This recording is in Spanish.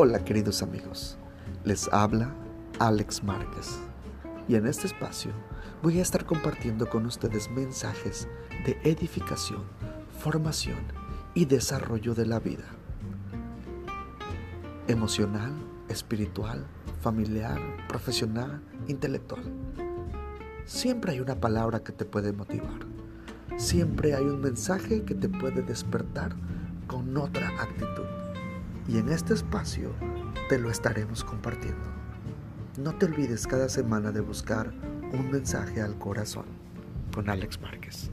Hola queridos amigos, les habla Alex Márquez y en este espacio voy a estar compartiendo con ustedes mensajes de edificación, formación y desarrollo de la vida. Emocional, espiritual, familiar, profesional, intelectual. Siempre hay una palabra que te puede motivar. Siempre hay un mensaje que te puede despertar con otra actitud y en este espacio te lo estaremos compartiendo. No te olvides cada semana de buscar un mensaje al corazón con Alex Márquez.